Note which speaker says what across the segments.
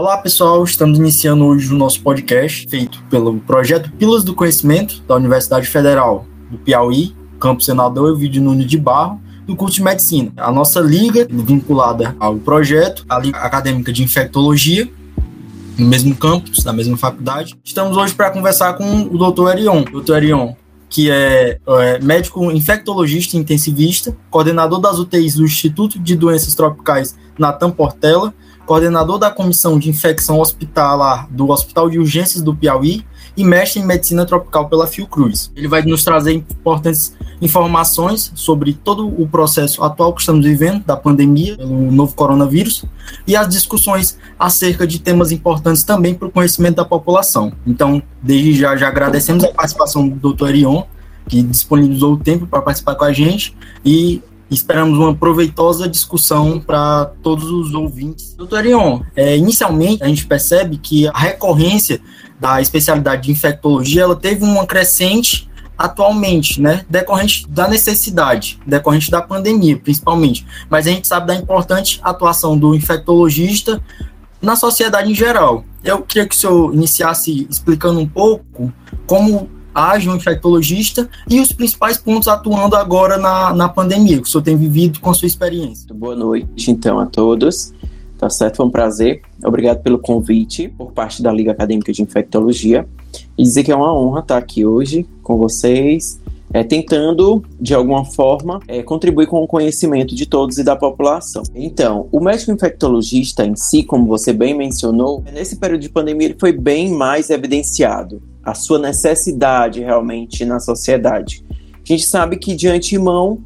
Speaker 1: Olá pessoal, estamos iniciando hoje o nosso podcast feito pelo projeto Pilas do Conhecimento da Universidade Federal do Piauí, Campo Senador Vídeo Nunes de Barro, do curso de medicina. A nossa liga, vinculada ao projeto, a Liga Acadêmica de Infectologia, no mesmo campus, na mesma faculdade. Estamos hoje para conversar com o Dr. Erion. Dr. Erion, que é, é, médico infectologista intensivista, coordenador das UTIs do Instituto de Doenças Tropicais Natan Portela, coordenador da Comissão de Infecção Hospitalar do Hospital de Urgências do Piauí e mestre em Medicina Tropical pela Fiocruz. Ele vai nos trazer importantes informações sobre todo o processo atual que estamos vivendo, da pandemia, pelo novo coronavírus, e as discussões acerca de temas importantes também para o conhecimento da população. Então, desde já, já agradecemos a participação do Dr. Erion, que disponibilizou o tempo para participar com a gente, e Esperamos uma proveitosa discussão para todos os ouvintes. Doutor Ion, é, inicialmente a gente percebe que a recorrência da especialidade de infectologia ela teve uma crescente atualmente, né, decorrente da necessidade, decorrente da pandemia, principalmente. Mas a gente sabe da importante atuação do infectologista na sociedade em geral. Eu queria que o senhor iniciasse explicando um pouco como um infectologista e os principais pontos atuando agora na, na pandemia, que o senhor tem vivido com sua experiência.
Speaker 2: Boa noite, então, a todos. Tá certo? Foi um prazer. Obrigado pelo convite por parte da Liga Acadêmica de Infectologia. E dizer que é uma honra estar aqui hoje com vocês, é, tentando, de alguma forma, é, contribuir com o conhecimento de todos e da população. Então, o médico infectologista em si, como você bem mencionou, nesse período de pandemia ele foi bem mais evidenciado a sua necessidade realmente na sociedade. A gente sabe que de antemão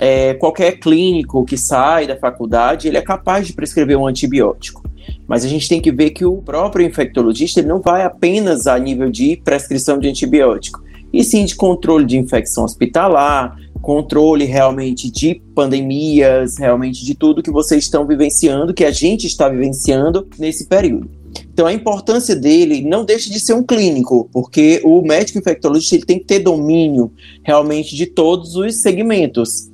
Speaker 2: é, qualquer clínico que sai da faculdade ele é capaz de prescrever um antibiótico. Mas a gente tem que ver que o próprio infectologista ele não vai apenas a nível de prescrição de antibiótico, e sim de controle de infecção hospitalar, controle realmente de pandemias, realmente de tudo que vocês estão vivenciando, que a gente está vivenciando nesse período. Então a importância dele não deixa de ser um clínico, porque o médico infectologista ele tem que ter domínio realmente de todos os segmentos.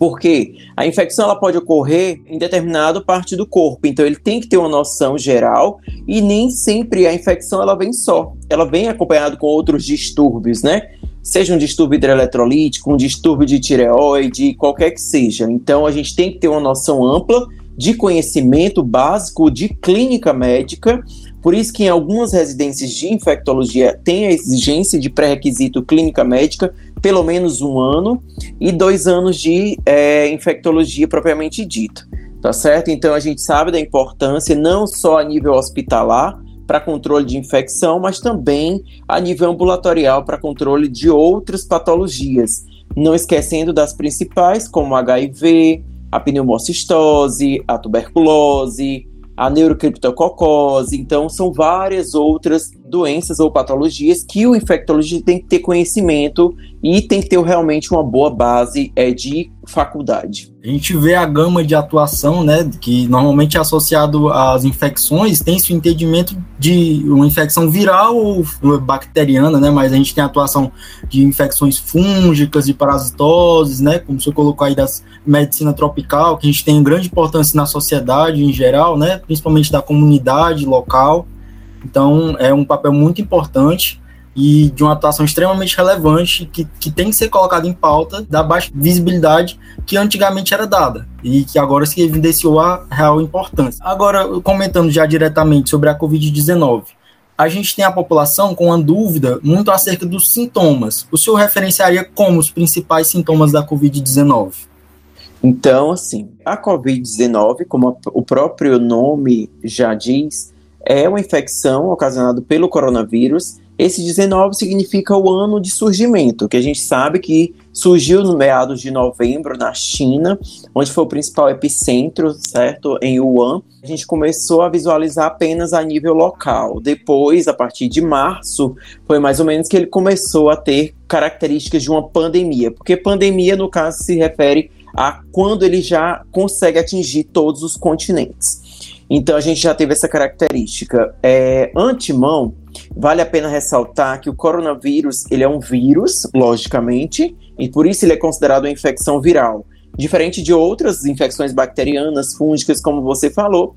Speaker 2: Porque a infecção ela pode ocorrer em determinada parte do corpo, então ele tem que ter uma noção geral e nem sempre a infecção ela vem só, ela vem acompanhado com outros distúrbios, né? Seja um distúrbio hidroeletrolítico, um distúrbio de tireoide, qualquer que seja. Então a gente tem que ter uma noção ampla de conhecimento básico de clínica médica. Por isso que em algumas residências de infectologia tem a exigência de pré-requisito clínica médica, pelo menos um ano, e dois anos de é, infectologia propriamente dita. Tá certo? Então a gente sabe da importância não só a nível hospitalar, para controle de infecção, mas também a nível ambulatorial para controle de outras patologias. Não esquecendo das principais, como HIV, a pneumocistose, a tuberculose, a neurocriptococose. Então, são várias outras doenças ou patologias que o infectologista tem que ter conhecimento e tem que ter realmente uma boa base é, de faculdade.
Speaker 1: A gente vê a gama de atuação, né, que normalmente é associado às infecções, tem esse entendimento de uma infecção viral ou bacteriana, né, mas a gente tem a atuação de infecções fúngicas, de parasitoses, né, como você colocou aí das medicina tropical, que a gente tem grande importância na sociedade em geral, né, principalmente da comunidade local. Então, é um papel muito importante e de uma atuação extremamente relevante que, que tem que ser colocada em pauta da baixa visibilidade que antigamente era dada e que agora se evidenciou a real importância. Agora, comentando já diretamente sobre a Covid-19, a gente tem a população com uma dúvida muito acerca dos sintomas. O senhor referenciaria como os principais sintomas da Covid-19?
Speaker 2: Então, assim, a Covid-19, como o próprio nome já diz, é uma infecção ocasionada pelo coronavírus. Esse 19 significa o ano de surgimento, que a gente sabe que surgiu no meados de novembro na China, onde foi o principal epicentro, certo? Em Wuhan. A gente começou a visualizar apenas a nível local. Depois, a partir de março, foi mais ou menos que ele começou a ter características de uma pandemia, porque pandemia, no caso, se refere a quando ele já consegue atingir todos os continentes. Então a gente já teve essa característica. É, antemão, vale a pena ressaltar que o coronavírus ele é um vírus, logicamente, e por isso ele é considerado uma infecção viral. diferente de outras infecções bacterianas, fúngicas, como você falou.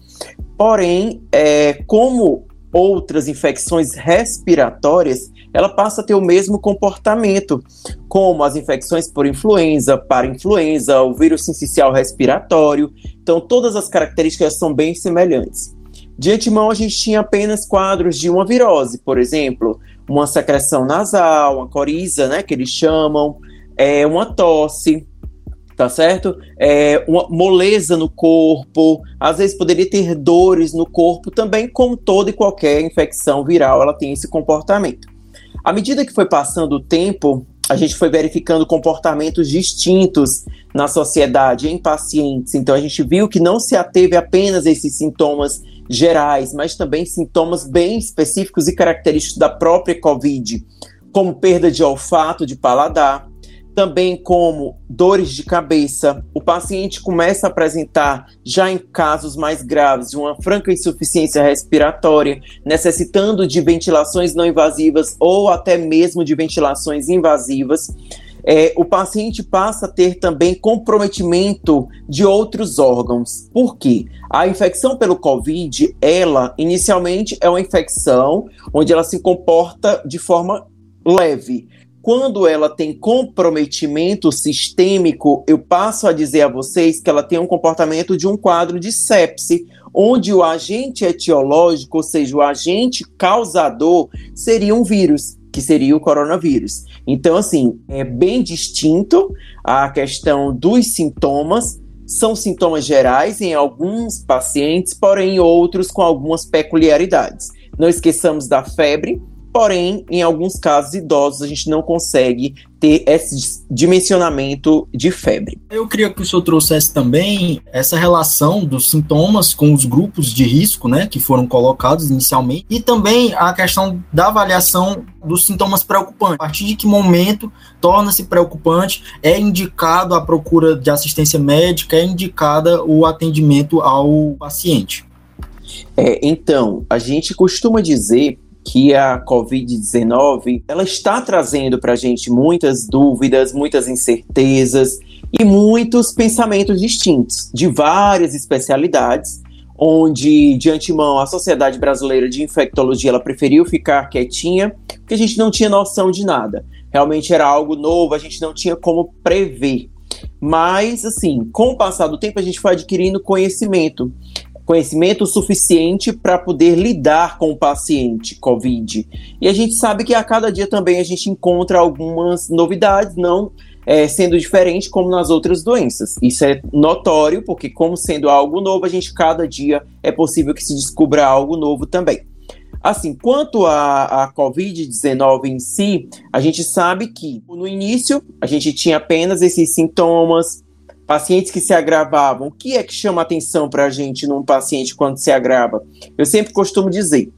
Speaker 2: Porém, é, como outras infecções respiratórias, ela passa a ter o mesmo comportamento, como as infecções por influenza, para influenza, o vírus sincicial respiratório. Então, todas as características são bem semelhantes. De antemão, a gente tinha apenas quadros de uma virose, por exemplo, uma secreção nasal, uma coriza, né, que eles chamam, é, uma tosse, tá certo? É, uma moleza no corpo, às vezes poderia ter dores no corpo também, como toda e qualquer infecção viral, ela tem esse comportamento. À medida que foi passando o tempo, a gente foi verificando comportamentos distintos na sociedade em pacientes. Então a gente viu que não se ateve apenas a esses sintomas gerais, mas também sintomas bem específicos e característicos da própria COVID, como perda de olfato, de paladar, também como dores de cabeça. O paciente começa a apresentar, já em casos mais graves, uma franca insuficiência respiratória, necessitando de ventilações não invasivas ou até mesmo de ventilações invasivas. É, o paciente passa a ter também comprometimento de outros órgãos. Por quê? A infecção pelo COVID, ela inicialmente é uma infecção onde ela se comporta de forma leve quando ela tem comprometimento sistêmico, eu passo a dizer a vocês que ela tem um comportamento de um quadro de sepse, onde o agente etiológico, ou seja, o agente causador, seria um vírus, que seria o coronavírus. Então, assim, é bem distinto a questão dos sintomas. São sintomas gerais em alguns pacientes, porém outros com algumas peculiaridades. Não esqueçamos da febre, Porém, em alguns casos idosos, a gente não consegue ter esse dimensionamento de febre.
Speaker 1: Eu queria que o senhor trouxesse também essa relação dos sintomas com os grupos de risco, né, que foram colocados inicialmente, e também a questão da avaliação dos sintomas preocupantes. A partir de que momento torna-se preocupante, é indicado a procura de assistência médica, é indicada o atendimento ao paciente.
Speaker 2: É, então, a gente costuma dizer que a Covid-19 ela está trazendo para a gente muitas dúvidas, muitas incertezas e muitos pensamentos distintos de várias especialidades, onde de antemão a Sociedade Brasileira de Infectologia ela preferiu ficar quietinha, porque a gente não tinha noção de nada. Realmente era algo novo, a gente não tinha como prever. Mas, assim, com o passar do tempo, a gente foi adquirindo conhecimento conhecimento suficiente para poder lidar com o paciente COVID. E a gente sabe que a cada dia também a gente encontra algumas novidades, não é, sendo diferente como nas outras doenças. Isso é notório, porque, como sendo algo novo, a gente cada dia é possível que se descubra algo novo também. Assim, quanto à Covid-19 em si, a gente sabe que no início a gente tinha apenas esses sintomas, pacientes que se agravavam. O que é que chama atenção para a gente num paciente quando se agrava? Eu sempre costumo dizer,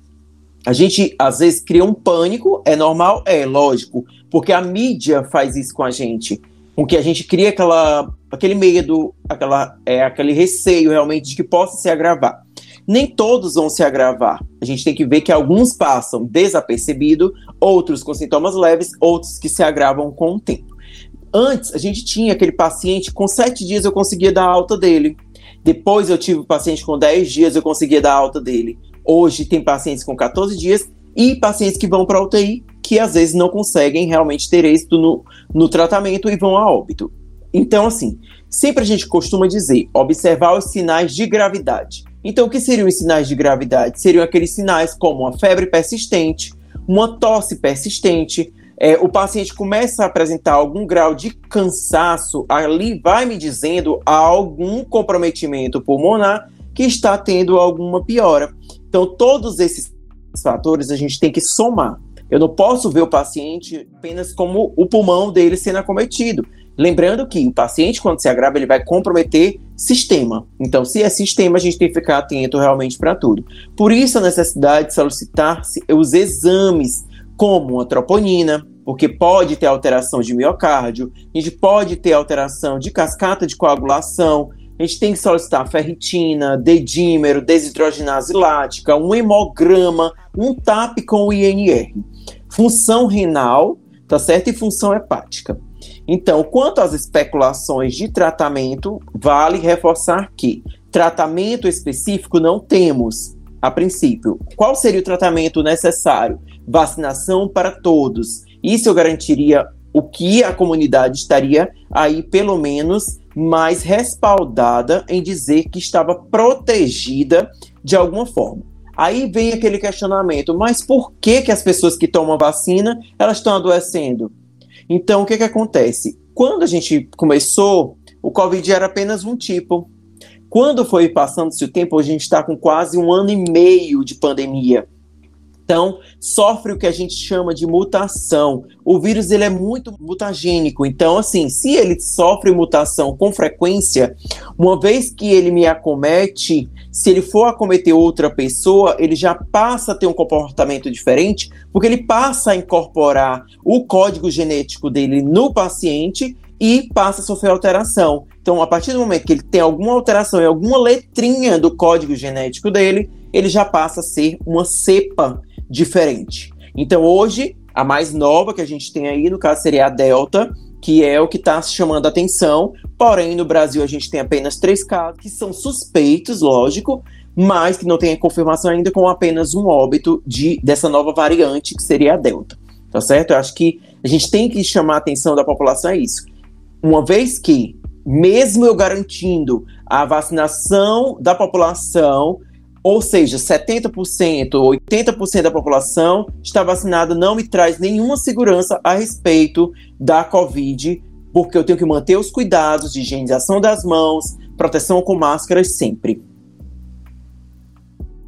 Speaker 2: a gente às vezes cria um pânico, é normal? É, lógico, porque a mídia faz isso com a gente, com que a gente cria aquela, aquele medo, aquela, é, aquele receio realmente de que possa se agravar. Nem todos vão se agravar. A gente tem que ver que alguns passam desapercebido, outros com sintomas leves, outros que se agravam com o tempo. Antes, a gente tinha aquele paciente, com sete dias eu conseguia dar alta dele. Depois eu tive paciente com 10 dias, eu conseguia dar alta dele. Hoje tem pacientes com 14 dias e pacientes que vão para UTI, que às vezes não conseguem realmente ter êxito no, no tratamento e vão a óbito. Então, assim, sempre a gente costuma dizer, observar os sinais de gravidade. Então, o que seriam os sinais de gravidade? Seriam aqueles sinais como uma febre persistente, uma tosse persistente, é, o paciente começa a apresentar algum grau de cansaço, ali vai me dizendo algum comprometimento pulmonar que está tendo alguma piora. Então, todos esses fatores a gente tem que somar. Eu não posso ver o paciente apenas como o pulmão dele sendo acometido. Lembrando que o paciente, quando se agrava, ele vai comprometer sistema. Então, se é sistema, a gente tem que ficar atento realmente para tudo. Por isso, a necessidade de solicitar os exames como a troponina, porque pode ter alteração de miocárdio, a gente pode ter alteração de cascata de coagulação, a gente tem que solicitar ferritina, dedímero, desidrogenase lática, um hemograma, um TAP com o INR. Função renal, tá certo? E função hepática. Então, quanto às especulações de tratamento, vale reforçar que tratamento específico não temos a princípio. Qual seria o tratamento necessário? Vacinação para todos. Isso eu garantiria o que a comunidade estaria aí, pelo menos, mais respaldada em dizer que estava protegida de alguma forma. Aí vem aquele questionamento, mas por que, que as pessoas que tomam vacina, elas estão adoecendo? Então, o que, que acontece? Quando a gente começou, o Covid era apenas um tipo. Quando foi passando-se o tempo, a gente está com quase um ano e meio de pandemia. Então, sofre o que a gente chama de mutação. O vírus ele é muito mutagênico. Então, assim, se ele sofre mutação com frequência, uma vez que ele me acomete, se ele for acometer outra pessoa, ele já passa a ter um comportamento diferente, porque ele passa a incorporar o código genético dele no paciente e passa a sofrer alteração. Então, a partir do momento que ele tem alguma alteração em alguma letrinha do código genético dele, ele já passa a ser uma cepa diferente. Então, hoje, a mais nova que a gente tem aí, no caso, seria a Delta, que é o que está chamando a atenção. Porém, no Brasil, a gente tem apenas três casos que são suspeitos, lógico, mas que não tem confirmação ainda com apenas um óbito de, dessa nova variante, que seria a Delta. Tá certo? Eu acho que a gente tem que chamar a atenção da população a isso. Uma vez que, mesmo eu garantindo a vacinação da população, ou seja, 70%, 80% da população está vacinada, não me traz nenhuma segurança a respeito da Covid, porque eu tenho que manter os cuidados de higienização das mãos, proteção com máscaras sempre.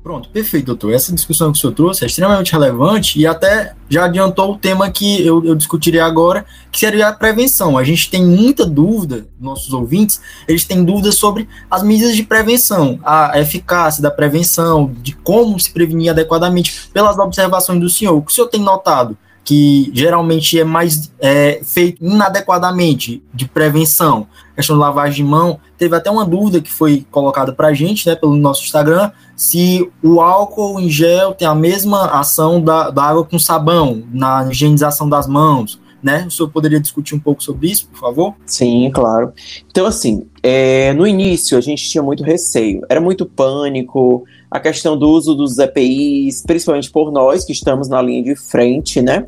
Speaker 1: Pronto, perfeito, doutor. Essa discussão que o senhor trouxe é extremamente relevante e até já adiantou o tema que eu, eu discutiria agora, que seria a prevenção. A gente tem muita dúvida, nossos ouvintes, eles têm dúvidas sobre as medidas de prevenção, a eficácia da prevenção, de como se prevenir adequadamente, pelas observações do senhor. O que o senhor tem notado? Que geralmente é mais é, feito inadequadamente de prevenção, questão de lavagem de mão. Teve até uma dúvida que foi colocada para a gente, né, pelo nosso Instagram, se o álcool em gel tem a mesma ação da, da água com sabão na higienização das mãos. Né? O senhor poderia discutir um pouco sobre isso, por favor?
Speaker 2: Sim, claro. Então, assim, é, no início a gente tinha muito receio, era muito pânico, a questão do uso dos EPIs, principalmente por nós que estamos na linha de frente, né?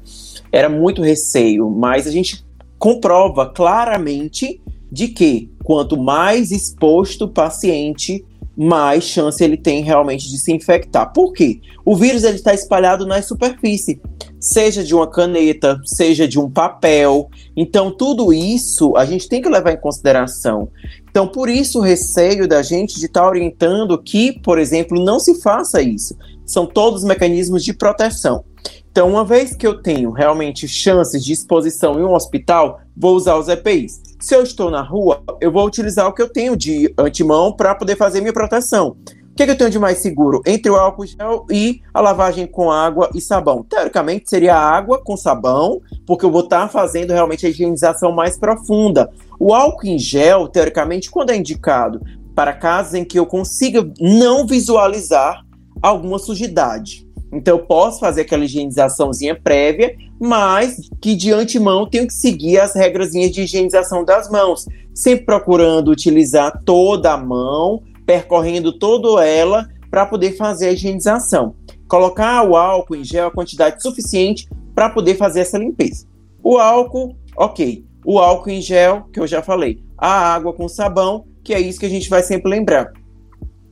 Speaker 2: Era muito receio, mas a gente comprova claramente de que quanto mais exposto o paciente, mais chance ele tem realmente de se infectar. Por quê? O vírus ele está espalhado na superfície, seja de uma caneta, seja de um papel. Então, tudo isso a gente tem que levar em consideração. Então, por isso o receio da gente de estar tá orientando que, por exemplo, não se faça isso. São todos mecanismos de proteção. Então, uma vez que eu tenho realmente chances de exposição em um hospital, vou usar os EPIs. Se eu estou na rua, eu vou utilizar o que eu tenho de antemão para poder fazer minha proteção. O que, é que eu tenho de mais seguro? Entre o álcool gel e a lavagem com água e sabão. Teoricamente, seria água com sabão, porque eu vou estar tá fazendo realmente a higienização mais profunda. O álcool em gel, teoricamente, quando é indicado? Para casos em que eu consiga não visualizar alguma sujidade. Então eu posso fazer aquela higienizaçãozinha prévia, mas que de antemão tenho que seguir as regras de higienização das mãos, sempre procurando utilizar toda a mão, percorrendo toda ela para poder fazer a higienização. Colocar o álcool em gel a quantidade suficiente para poder fazer essa limpeza. O álcool, ok. O álcool em gel, que eu já falei. A água com sabão, que é isso que a gente vai sempre lembrar.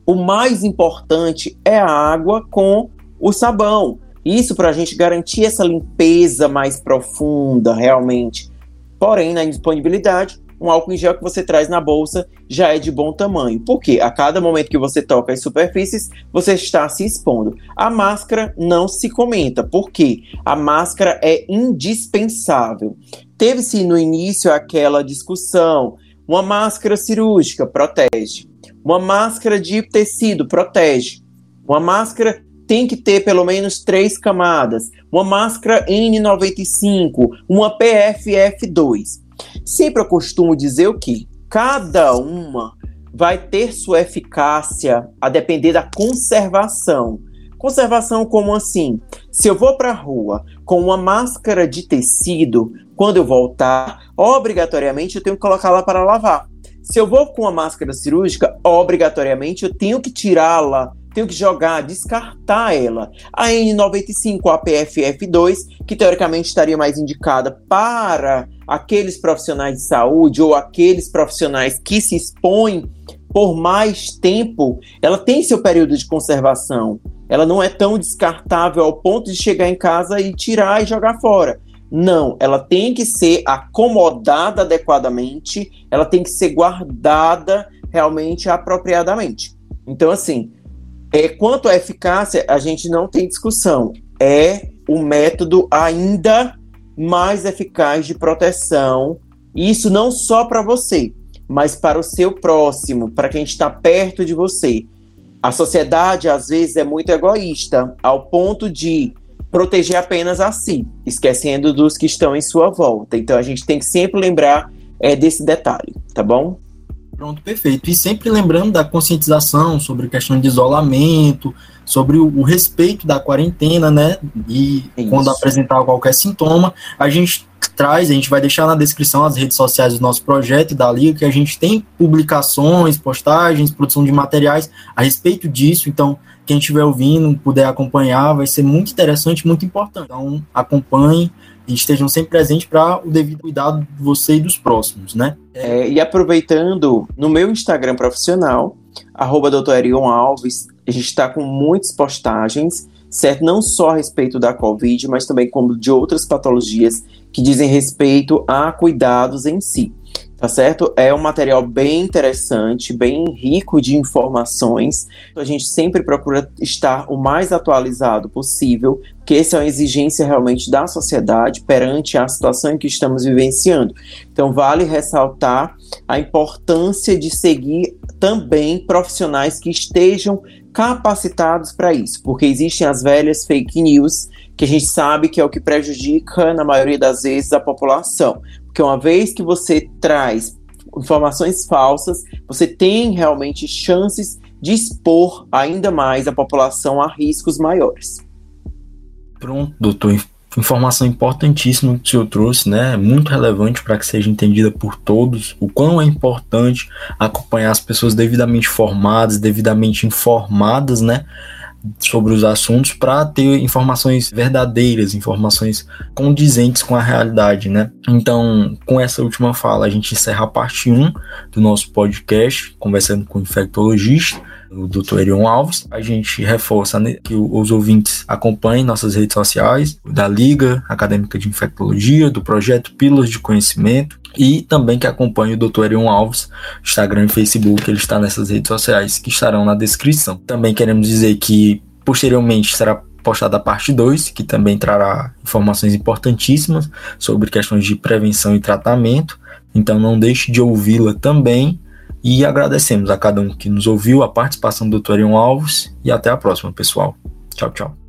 Speaker 2: O mais importante é a água com o sabão. Isso para a gente garantir essa limpeza mais profunda, realmente. Porém, na indisponibilidade, um álcool em gel que você traz na bolsa já é de bom tamanho. Porque a cada momento que você toca as superfícies, você está se expondo. A máscara não se comenta, porque a máscara é indispensável. Teve-se no início aquela discussão: uma máscara cirúrgica protege, uma máscara de tecido protege, uma máscara tem que ter pelo menos três camadas, uma máscara N95, uma PFF2. Sempre eu costumo dizer o que cada uma vai ter sua eficácia a depender da conservação. Conservação como assim? Se eu vou para a rua com uma máscara de tecido, quando eu voltar, obrigatoriamente eu tenho que colocar lá para lavar. Se eu vou com uma máscara cirúrgica, obrigatoriamente eu tenho que tirá-la, tenho que jogar, descartar ela. A N95, a PFF2, que teoricamente estaria mais indicada para aqueles profissionais de saúde ou aqueles profissionais que se expõem por mais tempo, ela tem seu período de conservação. Ela não é tão descartável ao ponto de chegar em casa e tirar e jogar fora. Não, ela tem que ser acomodada adequadamente, ela tem que ser guardada realmente apropriadamente. Então, assim, é, quanto à eficácia, a gente não tem discussão. É o método ainda mais eficaz de proteção. Isso não só para você, mas para o seu próximo, para quem está perto de você. A sociedade, às vezes, é muito egoísta, ao ponto de proteger apenas a si, esquecendo dos que estão em sua volta. Então, a gente tem que sempre lembrar é, desse detalhe, tá bom?
Speaker 1: Pronto, perfeito. E sempre lembrando da conscientização sobre a questão de isolamento, sobre o, o respeito da quarentena, né? E Isso. quando apresentar qualquer sintoma, a gente traz, a gente vai deixar na descrição as redes sociais do nosso projeto e da Liga, que a gente tem publicações, postagens, produção de materiais a respeito disso. Então, quem estiver ouvindo, puder acompanhar, vai ser muito interessante, muito importante. Então, acompanhe estejam sempre presentes para o devido cuidado de você e dos próximos, né?
Speaker 2: É, e aproveitando, no meu Instagram profissional, arroba Alves, a gente está com muitas postagens, certo? Não só a respeito da Covid, mas também como de outras patologias que dizem respeito a cuidados em si tá certo? É um material bem interessante, bem rico de informações. A gente sempre procura estar o mais atualizado possível, porque essa é uma exigência realmente da sociedade perante a situação em que estamos vivenciando. Então, vale ressaltar a importância de seguir também profissionais que estejam capacitados para isso, porque existem as velhas fake news que a gente sabe que é o que prejudica, na maioria das vezes, a população. Porque uma vez que você traz informações falsas, você tem realmente chances de expor ainda mais a população a riscos maiores.
Speaker 1: Pronto, doutor. Informação importantíssima que o senhor trouxe, né? Muito relevante para que seja entendida por todos. O quão é importante acompanhar as pessoas devidamente formadas, devidamente informadas, né? Sobre os assuntos para ter informações verdadeiras, informações condizentes com a realidade, né? Então, com essa última fala, a gente encerra a parte 1 do nosso podcast, conversando com o infectologista, o Dr. Erion Alves. A gente reforça que os ouvintes acompanhem nossas redes sociais, da Liga Acadêmica de Infectologia, do projeto Pílulas de Conhecimento, e também que acompanhe o Dr. Erion Alves, Instagram e Facebook, ele está nessas redes sociais que estarão na descrição. Também queremos dizer que posteriormente será postada a parte 2, que também trará informações importantíssimas sobre questões de prevenção e tratamento. Então não deixe de ouvi-la também. E agradecemos a cada um que nos ouviu, a participação do Dr. Erion Alves e até a próxima, pessoal. Tchau, tchau.